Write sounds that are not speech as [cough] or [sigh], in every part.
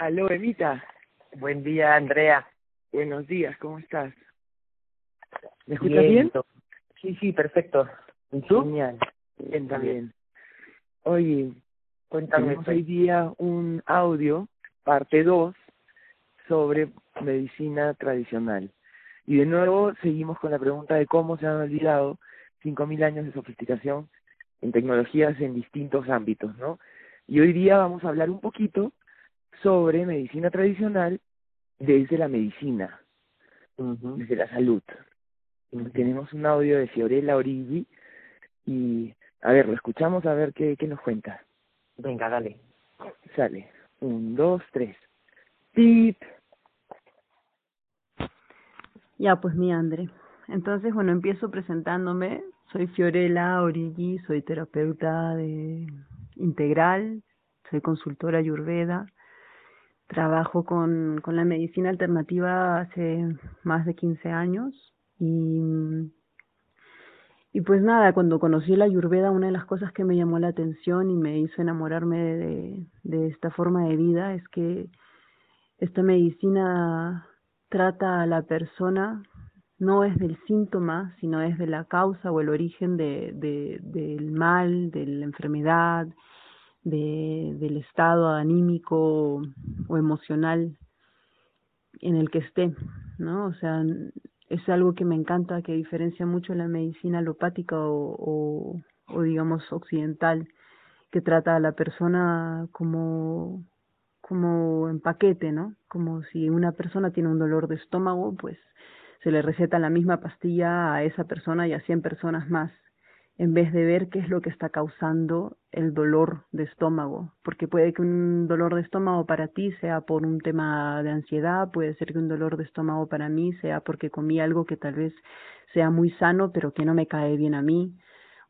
Aló, Evita. Buen día, Andrea. Buenos días, ¿cómo estás? ¿Me escuchas bien? Sí, sí, perfecto. ¿Y tú? Genial. Bien, también. Oye, Cuéntame. Tenemos hoy día un audio, parte 2, sobre medicina tradicional. Y de nuevo seguimos con la pregunta de cómo se han olvidado 5.000 años de sofisticación en tecnologías en distintos ámbitos, ¿no? Y hoy día vamos a hablar un poquito sobre medicina tradicional desde la medicina, desde la salud. Tenemos un audio de Fiorella Origi y, a ver, lo escuchamos a ver qué, qué nos cuenta. Venga, dale. Sale. Un, dos, tres. ¡Pip! Ya, pues mi Andre. Entonces, bueno, empiezo presentándome. Soy Fiorella Origi, soy terapeuta de integral, soy consultora ayurveda, trabajo con, con la medicina alternativa hace más de 15 años y, y pues nada, cuando conocí la ayurveda, una de las cosas que me llamó la atención y me hizo enamorarme de, de esta forma de vida es que esta medicina trata a la persona no es del síntoma, sino es de la causa o el origen de, de, del mal, de la enfermedad, de, del estado anímico o emocional en el que esté, ¿no? O sea, es algo que me encanta, que diferencia mucho la medicina alopática o, o, o digamos occidental, que trata a la persona como como en paquete, ¿no? Como si una persona tiene un dolor de estómago, pues se le receta la misma pastilla a esa persona y a 100 personas más, en vez de ver qué es lo que está causando el dolor de estómago, porque puede que un dolor de estómago para ti sea por un tema de ansiedad, puede ser que un dolor de estómago para mí sea porque comí algo que tal vez sea muy sano, pero que no me cae bien a mí.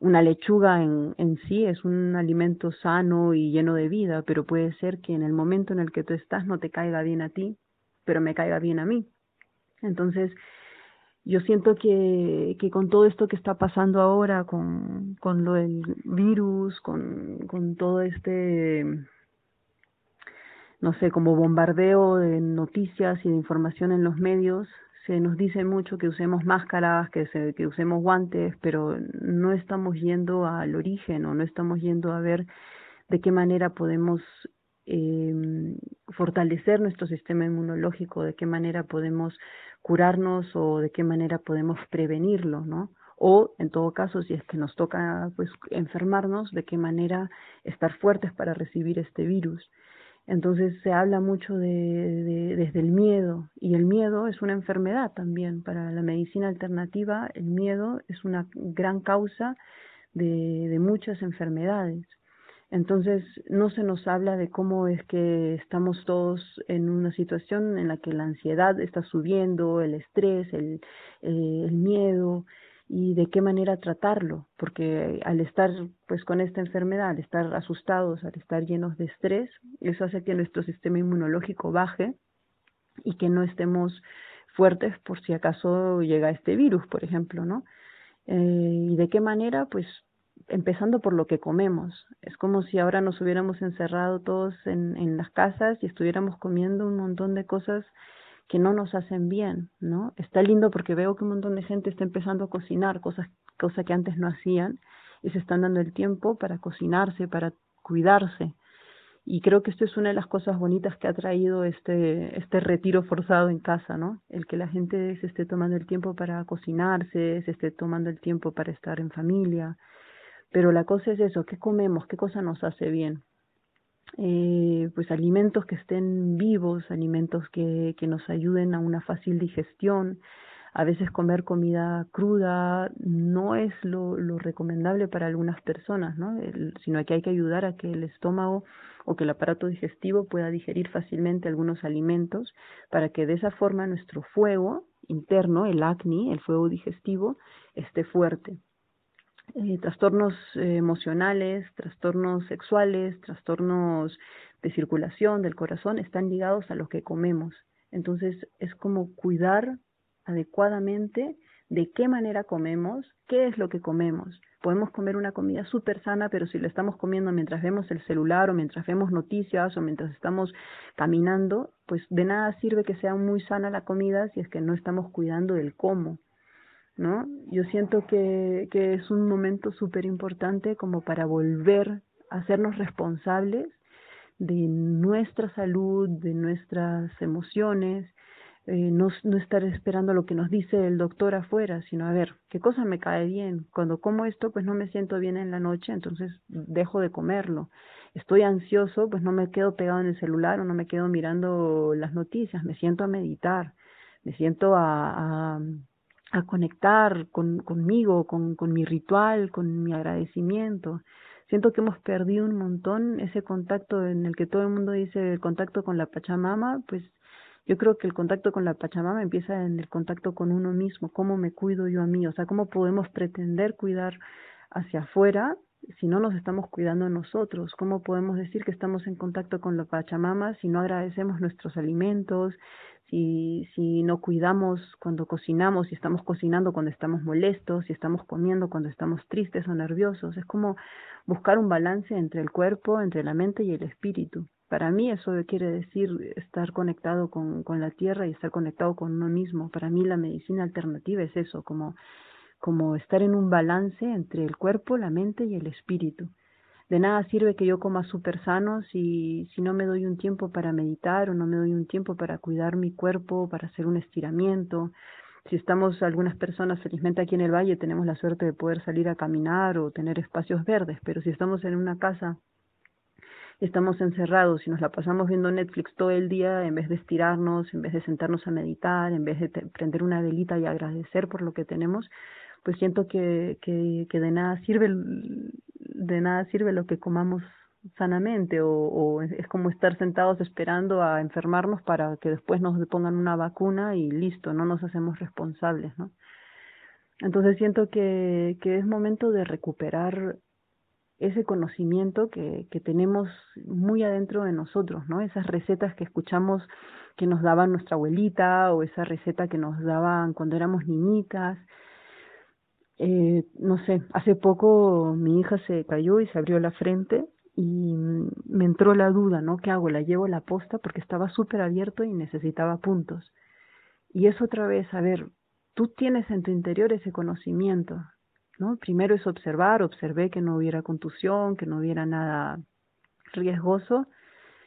Una lechuga en, en sí es un alimento sano y lleno de vida, pero puede ser que en el momento en el que tú estás no te caiga bien a ti, pero me caiga bien a mí. Entonces, yo siento que, que con todo esto que está pasando ahora, con, con lo del virus, con, con todo este, no sé, como bombardeo de noticias y de información en los medios, se nos dice mucho que usemos máscaras, que, se, que usemos guantes, pero no estamos yendo al origen o no estamos yendo a ver de qué manera podemos eh, fortalecer nuestro sistema inmunológico, de qué manera podemos curarnos o de qué manera podemos prevenirlo, ¿no? O, en todo caso, si es que nos toca pues enfermarnos, de qué manera estar fuertes para recibir este virus. Entonces se habla mucho de, de, desde el miedo y el miedo es una enfermedad también. Para la medicina alternativa el miedo es una gran causa de, de muchas enfermedades. Entonces, no se nos habla de cómo es que estamos todos en una situación en la que la ansiedad está subiendo, el estrés, el, eh, el miedo y de qué manera tratarlo, porque al estar pues con esta enfermedad, al estar asustados, al estar llenos de estrés, eso hace que nuestro sistema inmunológico baje y que no estemos fuertes por si acaso llega este virus, por ejemplo, ¿no? Eh, y de qué manera, pues empezando por lo que comemos. Es como si ahora nos hubiéramos encerrado todos en, las casas y estuviéramos comiendo un montón de cosas que no nos hacen bien, ¿no? Está lindo porque veo que un montón de gente está empezando a cocinar cosas, cosas que antes no hacían y se están dando el tiempo para cocinarse, para cuidarse. Y creo que esto es una de las cosas bonitas que ha traído este, este retiro forzado en casa, ¿no? El que la gente se esté tomando el tiempo para cocinarse, se esté tomando el tiempo para estar en familia, pero la cosa es eso, ¿qué comemos? ¿Qué cosa nos hace bien? Eh, pues alimentos que estén vivos, alimentos que, que nos ayuden a una fácil digestión. A veces comer comida cruda no es lo, lo recomendable para algunas personas, ¿no? sino que hay que ayudar a que el estómago o que el aparato digestivo pueda digerir fácilmente algunos alimentos para que de esa forma nuestro fuego interno, el acné, el fuego digestivo, esté fuerte. Eh, trastornos eh, emocionales, trastornos sexuales, trastornos de circulación del corazón están ligados a lo que comemos. Entonces es como cuidar adecuadamente de qué manera comemos, qué es lo que comemos. Podemos comer una comida súper sana, pero si la estamos comiendo mientras vemos el celular o mientras vemos noticias o mientras estamos caminando, pues de nada sirve que sea muy sana la comida si es que no estamos cuidando del cómo. ¿No? Yo siento que, que es un momento súper importante como para volver a hacernos responsables de nuestra salud, de nuestras emociones, eh, no, no estar esperando lo que nos dice el doctor afuera, sino a ver, ¿qué cosa me cae bien? Cuando como esto, pues no me siento bien en la noche, entonces dejo de comerlo. Estoy ansioso, pues no me quedo pegado en el celular o no me quedo mirando las noticias, me siento a meditar, me siento a, a a conectar con, conmigo, con, con mi ritual, con mi agradecimiento. Siento que hemos perdido un montón ese contacto en el que todo el mundo dice el contacto con la Pachamama, pues yo creo que el contacto con la Pachamama empieza en el contacto con uno mismo, cómo me cuido yo a mí, o sea, cómo podemos pretender cuidar hacia afuera si no nos estamos cuidando nosotros, cómo podemos decir que estamos en contacto con la Pachamama si no agradecemos nuestros alimentos, si, si no cuidamos cuando cocinamos, si estamos cocinando cuando estamos molestos, si estamos comiendo cuando estamos tristes o nerviosos. Es como buscar un balance entre el cuerpo, entre la mente y el espíritu. Para mí eso quiere decir estar conectado con, con la tierra y estar conectado con uno mismo. Para mí la medicina alternativa es eso, como, como estar en un balance entre el cuerpo, la mente y el espíritu de nada sirve que yo coma súper sano si, si no me doy un tiempo para meditar o no me doy un tiempo para cuidar mi cuerpo, para hacer un estiramiento. Si estamos algunas personas, felizmente aquí en el valle tenemos la suerte de poder salir a caminar o tener espacios verdes, pero si estamos en una casa estamos encerrados y nos la pasamos viendo Netflix todo el día en vez de estirarnos, en vez de sentarnos a meditar, en vez de prender una velita y agradecer por lo que tenemos, pues siento que, que, que de nada sirve de nada sirve lo que comamos sanamente o, es como estar sentados esperando a enfermarnos para que después nos pongan una vacuna y listo, no nos hacemos responsables, ¿no? Entonces siento que, que es momento de recuperar ese conocimiento que, que tenemos muy adentro de nosotros, ¿no? Esas recetas que escuchamos que nos daban nuestra abuelita o esa receta que nos daban cuando éramos niñitas, eh, no sé, hace poco mi hija se cayó y se abrió la frente y me entró la duda, ¿no? ¿Qué hago? ¿La llevo a la posta? Porque estaba súper abierto y necesitaba puntos. Y es otra vez, a ver, tú tienes en tu interior ese conocimiento, ¿no? Primero es observar, observé que no hubiera contusión, que no hubiera nada riesgoso,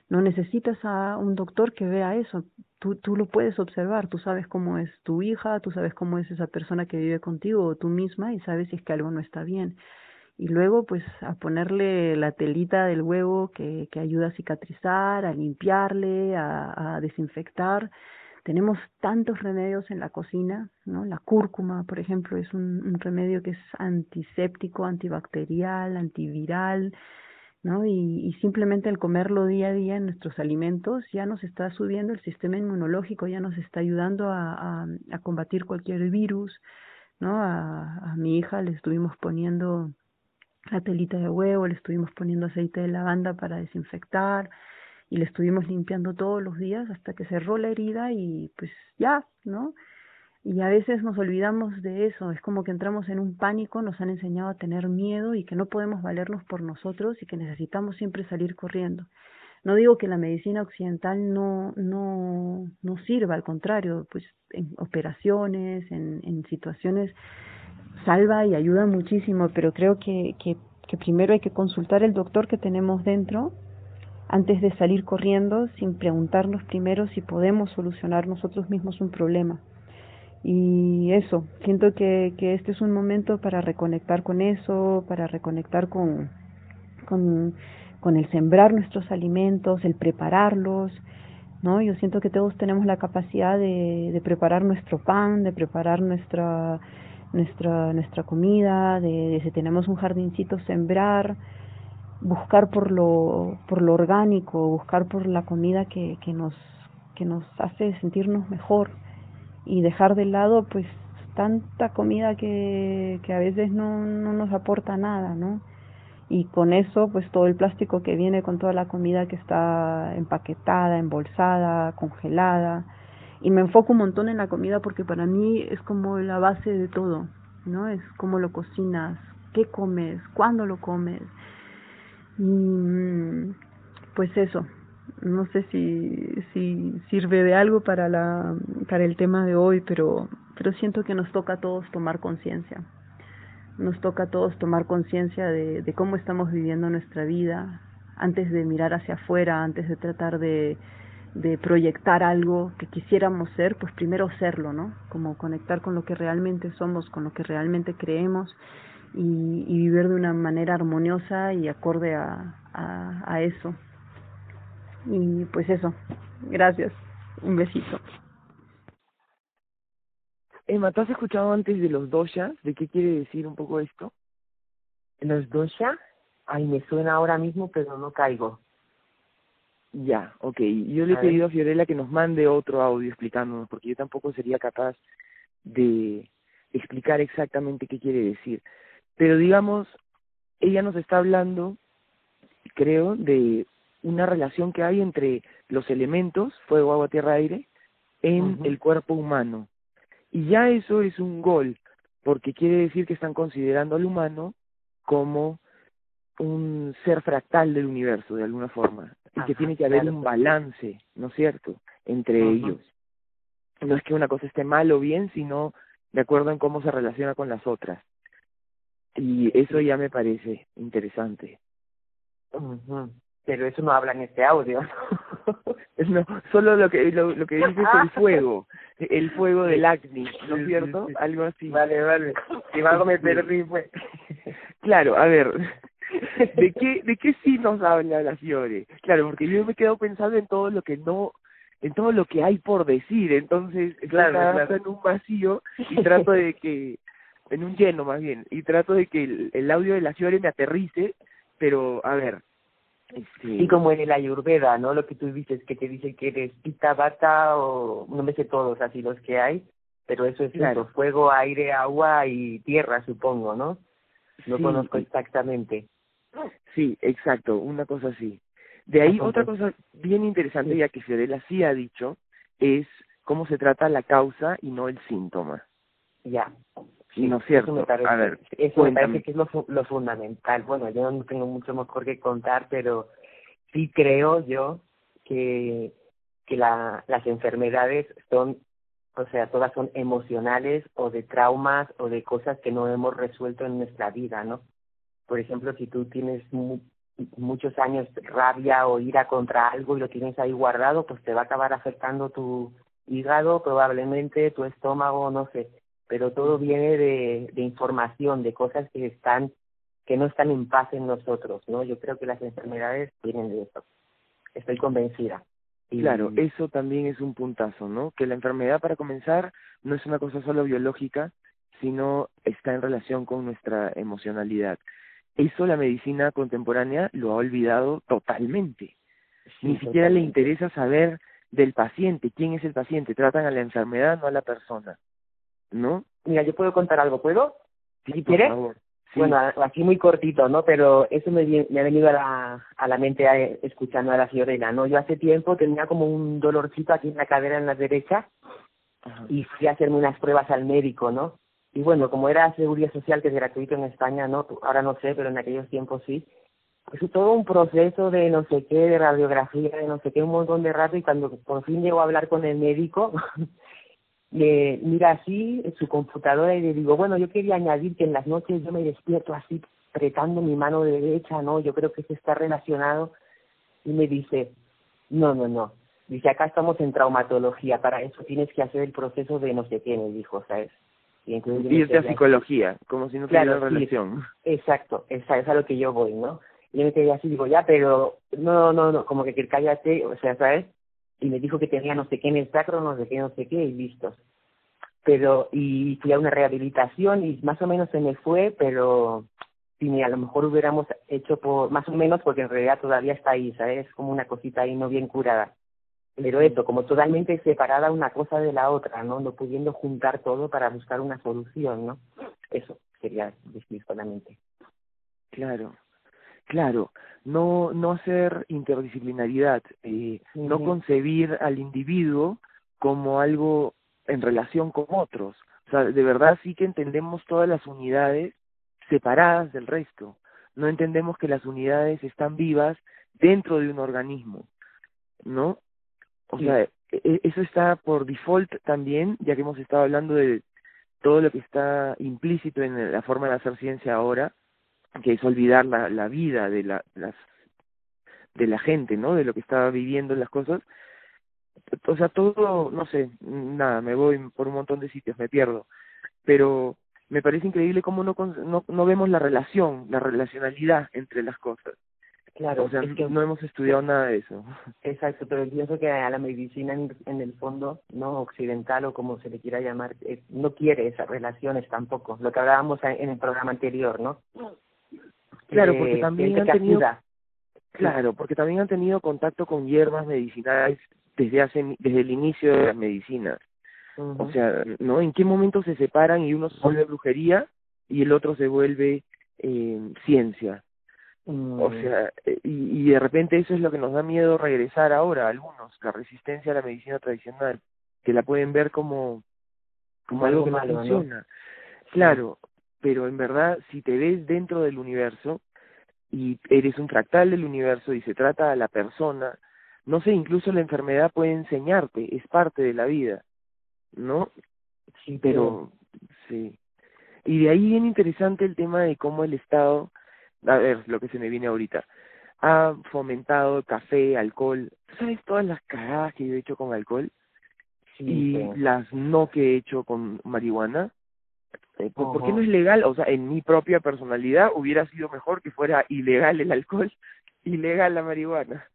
no necesitas a un doctor que vea eso. Tú, tú lo puedes observar, tú sabes cómo es tu hija, tú sabes cómo es esa persona que vive contigo o tú misma y sabes si es que algo no está bien. Y luego, pues, a ponerle la telita del huevo que, que ayuda a cicatrizar, a limpiarle, a, desinfectar. Tenemos tantos remedios en la cocina, ¿no? La cúrcuma, por ejemplo, es un remedio que es antiséptico, antibacterial, antiviral, ¿no? Y, simplemente el comerlo día a día en nuestros alimentos ya nos está subiendo el sistema inmunológico, ya nos está ayudando a, a, a combatir cualquier virus, ¿no? A, a, mi hija le estuvimos poniendo la telita de huevo, le estuvimos poniendo aceite de lavanda para desinfectar y le estuvimos limpiando todos los días hasta que cerró la herida y pues ya, ¿no? Y a veces nos olvidamos de eso, es como que entramos en un pánico, nos han enseñado a tener miedo y que no podemos valernos por nosotros y que necesitamos siempre salir corriendo. No digo que la medicina occidental no, no, no sirva, al contrario, pues en operaciones, en, situaciones salva y ayuda muchísimo, pero creo que, que, que primero hay que consultar el doctor que tenemos dentro antes de salir corriendo sin preguntarnos primero si podemos solucionar nosotros mismos un problema. Y eso, siento que, que este es un momento para reconectar con eso, para reconectar con, con, el sembrar nuestros alimentos, el prepararlos, ¿no? Yo siento que todos tenemos la capacidad de, de preparar nuestro pan, de preparar nuestra, nuestra, nuestra comida, de, de si tenemos un jardincito, sembrar, buscar por lo, por lo orgánico, buscar por la comida que, que, nos, que nos hace sentirnos mejor y dejar de lado pues tanta comida que, que a veces no, no nos aporta nada, ¿no? Y con eso pues todo el plástico que viene con toda la comida que está empaquetada, embolsada, congelada y me enfoco un montón en la comida porque para mí es como la base de todo, ¿no? Es cómo lo cocinas, qué comes, cuándo lo comes. Y mm, pues eso, no sé si, si sirve de algo para, la, para el tema de hoy, pero, pero siento que nos toca a todos tomar conciencia. Nos toca a todos tomar conciencia de, cómo estamos viviendo nuestra vida, antes de mirar hacia afuera, antes de tratar de, proyectar algo que quisiéramos ser, pues primero serlo, ¿no? Como conectar con lo que realmente somos, con lo que realmente creemos y, y vivir de una manera armoniosa y acorde a eso. Y pues eso, gracias, un besito. Emma, ¿tú has escuchado antes de los doshas? ¿De qué quiere decir un poco esto? ¿Los dosha? Ay, me suena ahora mismo, pero no caigo. Ya, ok. Yo le he pedido a Fiorella que nos mande otro audio explicándonos, porque yo tampoco sería capaz de explicar exactamente qué quiere decir. Pero digamos, ella nos está hablando, creo, de una relación que hay entre los elementos, fuego, agua, tierra, aire, en el cuerpo humano. Y ya eso es un gol, porque quiere decir que están considerando al humano como un ser fractal del universo, de alguna forma, y que tiene que haber un balance, ¿no es cierto?, entre ellos. No es que una cosa esté mal o bien, sino de acuerdo en cómo se relaciona con las otras. Y eso ya me parece interesante. Pero eso no habla en este audio. [laughs] no, solo lo que lo, lo que dice es el [laughs] fuego, el fuego del acné, ¿no es cierto? Algo así. Vale, vale. Si algo me perdí, pues. [laughs] Claro, a ver, ¿De qué, ¿De qué sí nos habla la Fiore? Claro, porque yo me quedo pensando en todo lo que no, en todo lo que hay por decir, entonces claro, claro. en un vacío y trato de que, en un lleno más bien, y trato de que el, el audio de la Fiore me aterrice, pero a ver. Este... Y como en el Ayurveda, ¿no? Lo que tú dices, que te dicen que eres pita, bata o no me sé todos así los que hay, pero eso es claro. fuego, aire, agua y tierra, supongo, ¿no? No conozco exactamente. Sí, exacto, una cosa así. De ahí otra cosa bien interesante, ya que Fiorella sí ha dicho, es cómo se trata la causa y no el síntoma. Ya. Sí, ¿No es cierto? Eso me parece, a ver, eso me parece que es lo, lo fundamental. Bueno, yo no tengo mucho mejor que contar, pero sí creo yo que, que la, las enfermedades son, o sea, todas son emocionales o de traumas o de cosas que no hemos resuelto en nuestra vida, ¿no? Por ejemplo, si tú tienes muchos años rabia o ira contra algo y lo tienes ahí guardado, pues te va a acabar afectando tu hígado, probablemente tu estómago, no sé. Pero todo viene de, de información, de cosas que están que no están en paz en nosotros, ¿no? Yo creo que las enfermedades vienen de eso. Estoy convencida. Y... Claro, eso también es un puntazo, ¿no? Que la enfermedad, para comenzar, no es una cosa solo biológica, sino está en relación con nuestra emocionalidad. Eso la medicina contemporánea lo ha olvidado totalmente. Ni siquiera le interesa saber del paciente, quién es el paciente, tratan a la enfermedad, no a la persona. ¿No? Mira, yo puedo contar algo, ¿puedo? Sí, por favor. Bueno, aquí muy cortito, ¿no? Pero eso me, me ha venido a la, a la mente escuchando a la Fiorella, ¿no? Yo hace tiempo tenía como un dolorcito aquí en la cadera en la derecha y fui a hacerme unas pruebas al médico, ¿no? y bueno, como era seguridad social que es gratuito en España, no, ahora no sé, pero en aquellos tiempos sí, pues todo un proceso de no sé qué, de radiografía, de no sé qué, un montón de rato y cuando por fin llego a hablar con el médico, [laughs] me mira así en su computadora y le digo, bueno, yo quería añadir que en las noches yo me despierto así apretando mi mano derecha, ¿no? Yo creo que eso está relacionado y me dice, no, no, no, dice, acá estamos en traumatología, para eso tienes que hacer el proceso de no sé qué, me dijo, ¿sabes? Y, irte a psicología, como si no tuviera relación. exacto, esa es a lo que yo voy, ¿no? Y yo me quedé así, digo, ya, pero no, no, no, como que cállate, o sea, ¿sabes? Y me dijo que tenía no sé qué en el sacro, no sé qué, no sé qué, y listos. Pero, y fui a una rehabilitación y más o menos se me fue, pero si a lo mejor hubiéramos hecho por, más o menos, porque en realidad todavía está ahí, ¿sabes? Como una cosita ahí no bien curada pero esto, como totalmente separada una cosa de la otra, ¿no? No pudiendo juntar todo para buscar una solución, ¿no? Eso sería decir solamente. Claro, claro, no, no hacer interdisciplinaridad, eh, no concebir al individuo como algo en relación con otros. O sea, de verdad sí que entendemos todas las unidades separadas del resto. No entendemos que las unidades están vivas dentro de un organismo, ¿no? O sea, e, e, eso está por default también, ya que hemos estado hablando de todo lo que está implícito en la forma de hacer ciencia ahora, que es olvidar la, la vida de la, las, de la gente, ¿no? De lo que estaba viviendo las cosas. O sea, todo, no sé, nada, me voy por un montón de sitios, me pierdo. Pero me parece increíble cómo no, no, no vemos la relación, la relacionalidad entre las cosas. Claro, o sea, que, no hemos estudiado nada de eso. Exacto, pero pienso que a la medicina en, el fondo, no occidental o como se le quiera llamar, eh, no quiere esas relaciones tampoco. Lo que hablábamos en el programa anterior, ¿no? Claro, porque también han tenido Claro, porque también han tenido contacto con hierbas medicinales desde hace desde el inicio de las medicinas. O sea, ¿no? ¿En qué momento se separan y uno se vuelve brujería y el otro se vuelve eh, ciencia? O mm. sea, eh, y, y de repente eso es lo que nos da miedo regresar ahora a algunos, la resistencia a la medicina tradicional, que la pueden ver como, como, algo, que no funciona. Claro, pero en verdad, si te ves dentro del universo y eres un fractal del universo y se trata a la persona, no sé, incluso la enfermedad puede enseñarte, es parte de la vida, ¿no? Sí, pero, sí. Y de ahí viene interesante el tema de cómo el Estado a ver, lo que se me viene ahorita, ha fomentado café, alcohol. ¿Tú sabes todas las cagadas que yo he hecho con alcohol? y las no que he hecho con marihuana. Eh, ¿por, qué no es legal? O sea, en mi propia personalidad hubiera sido mejor que fuera ilegal el alcohol, [laughs] ilegal la marihuana.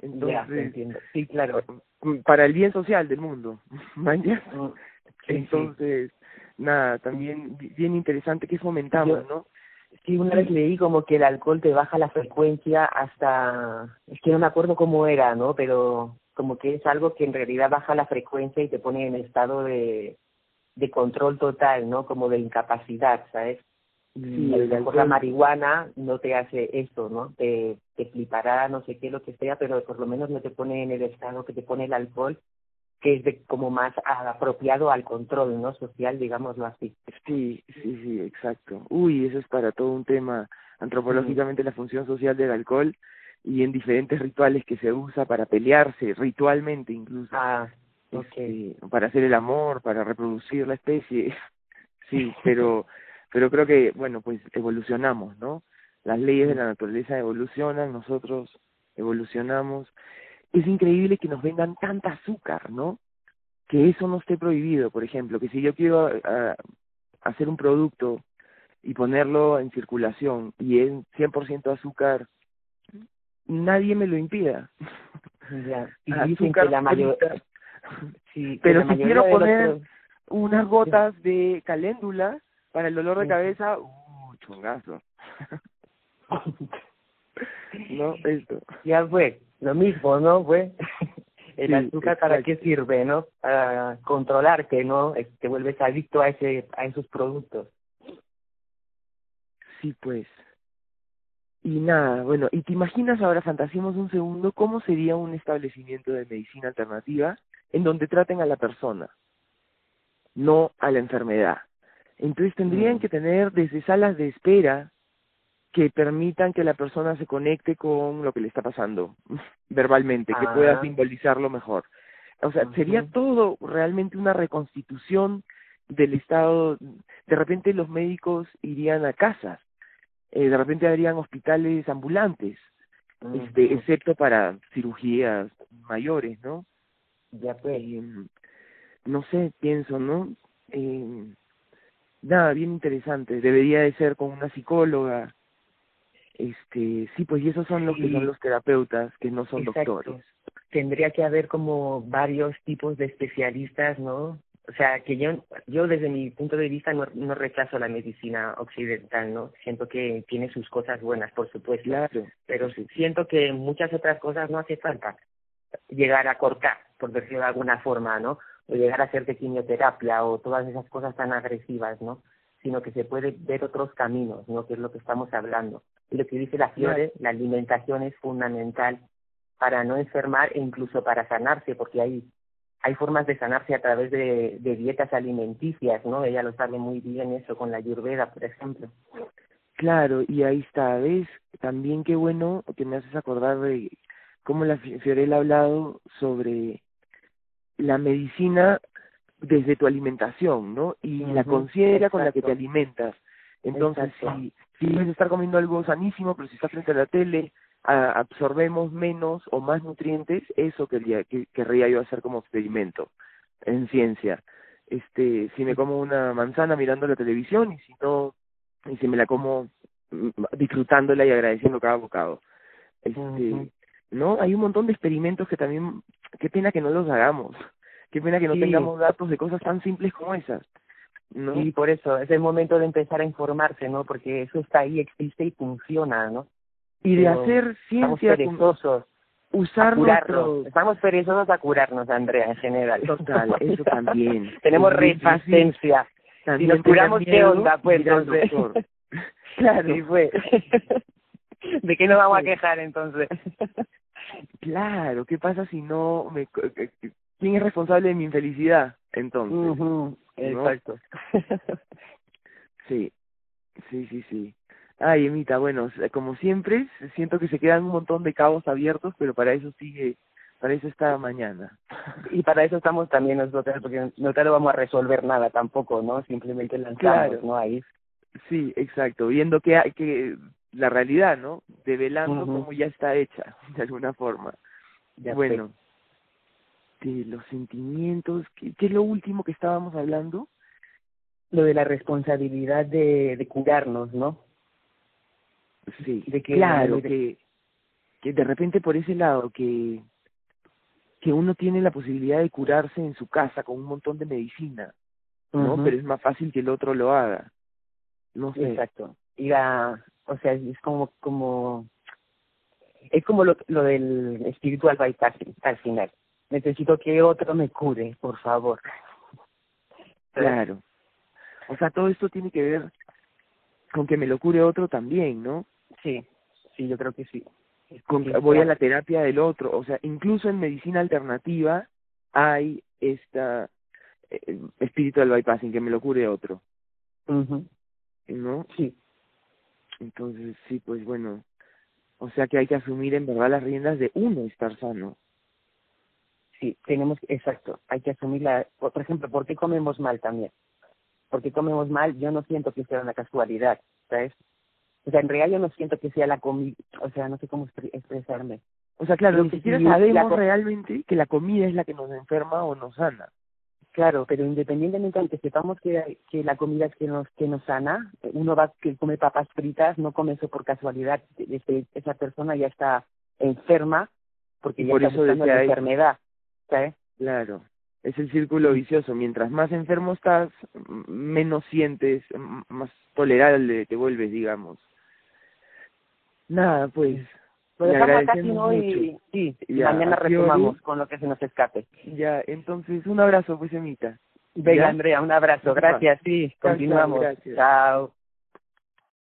Entonces, sí, claro. Mm, para el bien social del mundo. [laughs] ¿mañas? Mm, Entonces, nada, también bien interesante que fomentamos, ¿no? Sí, una vez leí como que el alcohol te baja la frecuencia hasta, es que no me acuerdo cómo era, ¿no? Pero como que es algo que en realidad baja la frecuencia y te pone en estado de, de control total, ¿no? Como de incapacidad, ¿sabes? Y la marihuana no te hace eso, ¿no? Te, te flipará, no sé qué, lo que sea, pero por lo menos no te pone en el estado que te pone el alcohol que es de como más apropiado al control no social digámoslo así. Sí sí sí exacto. Uy eso es para todo un tema. Antropológicamente la función social del alcohol y en diferentes rituales que se usa para pelearse ritualmente incluso. Ah okay. para hacer el amor para reproducir la especie [laughs] sí pero [laughs] pero creo que bueno pues evolucionamos no las leyes de la naturaleza evolucionan nosotros evolucionamos es increíble que nos vendan tanta azúcar, ¿no? Que eso no esté prohibido, por ejemplo, que si yo quiero uh, hacer un producto y ponerlo en circulación y es 100% azúcar, nadie me lo impida. Ya. Y [laughs] dicen que la mayor... [laughs] sí, Pero si quiero poner unas gotas de caléndula para el dolor de cabeza, uh, chungazo. [laughs] no, esto. Ya fue lo mismo, ¿no? Pues [laughs] el azúcar para qué sirve, ¿no? Para controlarte, ¿no? Te vuelves adicto a ese a esos productos. Sí, pues. Y nada, bueno, y te imaginas ahora, fantasiemos un segundo, cómo sería un establecimiento de medicina alternativa en donde traten a la persona, no a la enfermedad. Entonces tendrían mm. que tener desde salas de espera que permitan que la persona se conecte con lo que le está pasando [laughs] verbalmente, que pueda ah. simbolizarlo mejor. O sea, sería todo realmente una reconstitución del Estado. De repente los médicos irían a casas, eh, de repente habrían hospitales ambulantes, este, excepto para cirugías mayores, ¿no? Ya pues. no sé, pienso, ¿no? Eh, nada, bien interesante. Debería de ser con una psicóloga, este sí pues y esos son los que son los terapeutas que no son doctores. Tendría que haber como varios tipos de especialistas no o sea que yo yo desde mi punto de vista no, no rechazo la medicina occidental no siento que tiene sus cosas buenas por supuesto claro. pero siento que muchas otras cosas no hace falta llegar a cortar por decirlo de alguna forma no o llegar a hacer de quimioterapia o todas esas cosas tan agresivas no sino que se puede ver otros caminos no que es lo que estamos hablando y lo que dice la Fiore, la alimentación es fundamental para no enfermar e incluso para sanarse, porque hay hay formas de sanarse a través de, de dietas alimenticias, ¿no? Ella lo sabe muy bien eso con la ayurveda, por ejemplo. Claro, y ahí está, ¿ves? También qué bueno que me haces acordar de cómo la Fiorella ha hablado sobre la medicina desde tu alimentación, ¿no? Y la conciencia con la que te alimentas. Entonces, si, si debes estar comiendo algo sanísimo, pero si estás frente a la tele, absorbemos menos o más nutrientes, eso querría, que, querría yo hacer como experimento en ciencia. Este, si me como una manzana mirando la televisión y si no, y si me la como mm, disfrutándola y agradeciendo cada bocado. Este, ¿no? Hay un montón de experimentos que también, qué pena que no los hagamos, qué pena que no tengamos datos de cosas tan simples como esas. ¿no? Y por eso es el momento de empezar a informarse, ¿no? Porque eso está ahí, existe y funciona, ¿no? y de hacer ciencia estamos perezosos usar curarnos. estamos perezosos a curarnos Andrea en general total [laughs] eso también tenemos resistencia si nos curamos qué onda pues [laughs] claro sí, fue [laughs] de qué nos vamos a quejar entonces [laughs] claro qué pasa si no me quién es responsable de mi infelicidad entonces exacto sí sí sí sí Ay, Emita, bueno, como siempre, siento que se quedan un montón de cabos abiertos, pero para eso sigue, para eso está mañana. Y para eso estamos también nosotros, porque no te lo vamos a resolver nada tampoco, ¿no? Simplemente lanzamos, claro. ¿no? Ahí. Sí, exacto, viendo que, hay, que la realidad, ¿no? Develando como ya está hecha, [laughs] de alguna forma. Ya bueno, de los sentimientos, ¿qué, ¿qué es lo último que estábamos hablando? Lo de la responsabilidad de, de curarnos, ¿no? Sí, de que, claro, que, que de repente por ese lado, que, que uno tiene la posibilidad de curarse en su casa con un montón de medicina, ¿no? Pero es más fácil que el otro lo haga. No sé. Exacto. Y la, o sea, es como, como, es como lo, lo del espiritual bypassing al final. Necesito que otro me cure, por favor. Claro. O sea, todo esto tiene que ver con que me lo cure otro también, ¿no? Sí, sí, yo creo que sí. voy a la terapia del otro, o sea, incluso en medicina alternativa hay esta eh, espíritu del bypassing, que me lo cure otro. ¿No? Sí. Entonces, sí, pues bueno, o sea que hay que asumir en verdad las riendas de uno estar sano. Sí, tenemos, exacto, hay que asumir la, por ejemplo, ¿por qué comemos mal también? ¿Por qué comemos mal? Yo no siento que sea una casualidad, ¿sabes? O sea, en realidad yo no siento que sea la comida, o sea, no sé cómo expresarme. O sea, claro, lo que siquiera sabemos realmente que la comida es la que nos enferma o nos sana. Claro, pero independientemente de que sepamos que, que la comida es que nos que nos sana, uno va que come papas fritas, no come eso por casualidad, este, esa persona ya está enferma porque ya por está buscando la enfermedad, ¿sabes? Claro, es el círculo vicioso. Mientras más enfermo estás, menos sientes, más tolerable te vuelves, digamos. Nada, pues. Lo dejamos acá no y, sí, mañana retomamos con lo que se nos escape. Ya, entonces un abrazo, pues, Emita. Venga, Andrea, un abrazo. Gracias, sí, continuamos. Chao.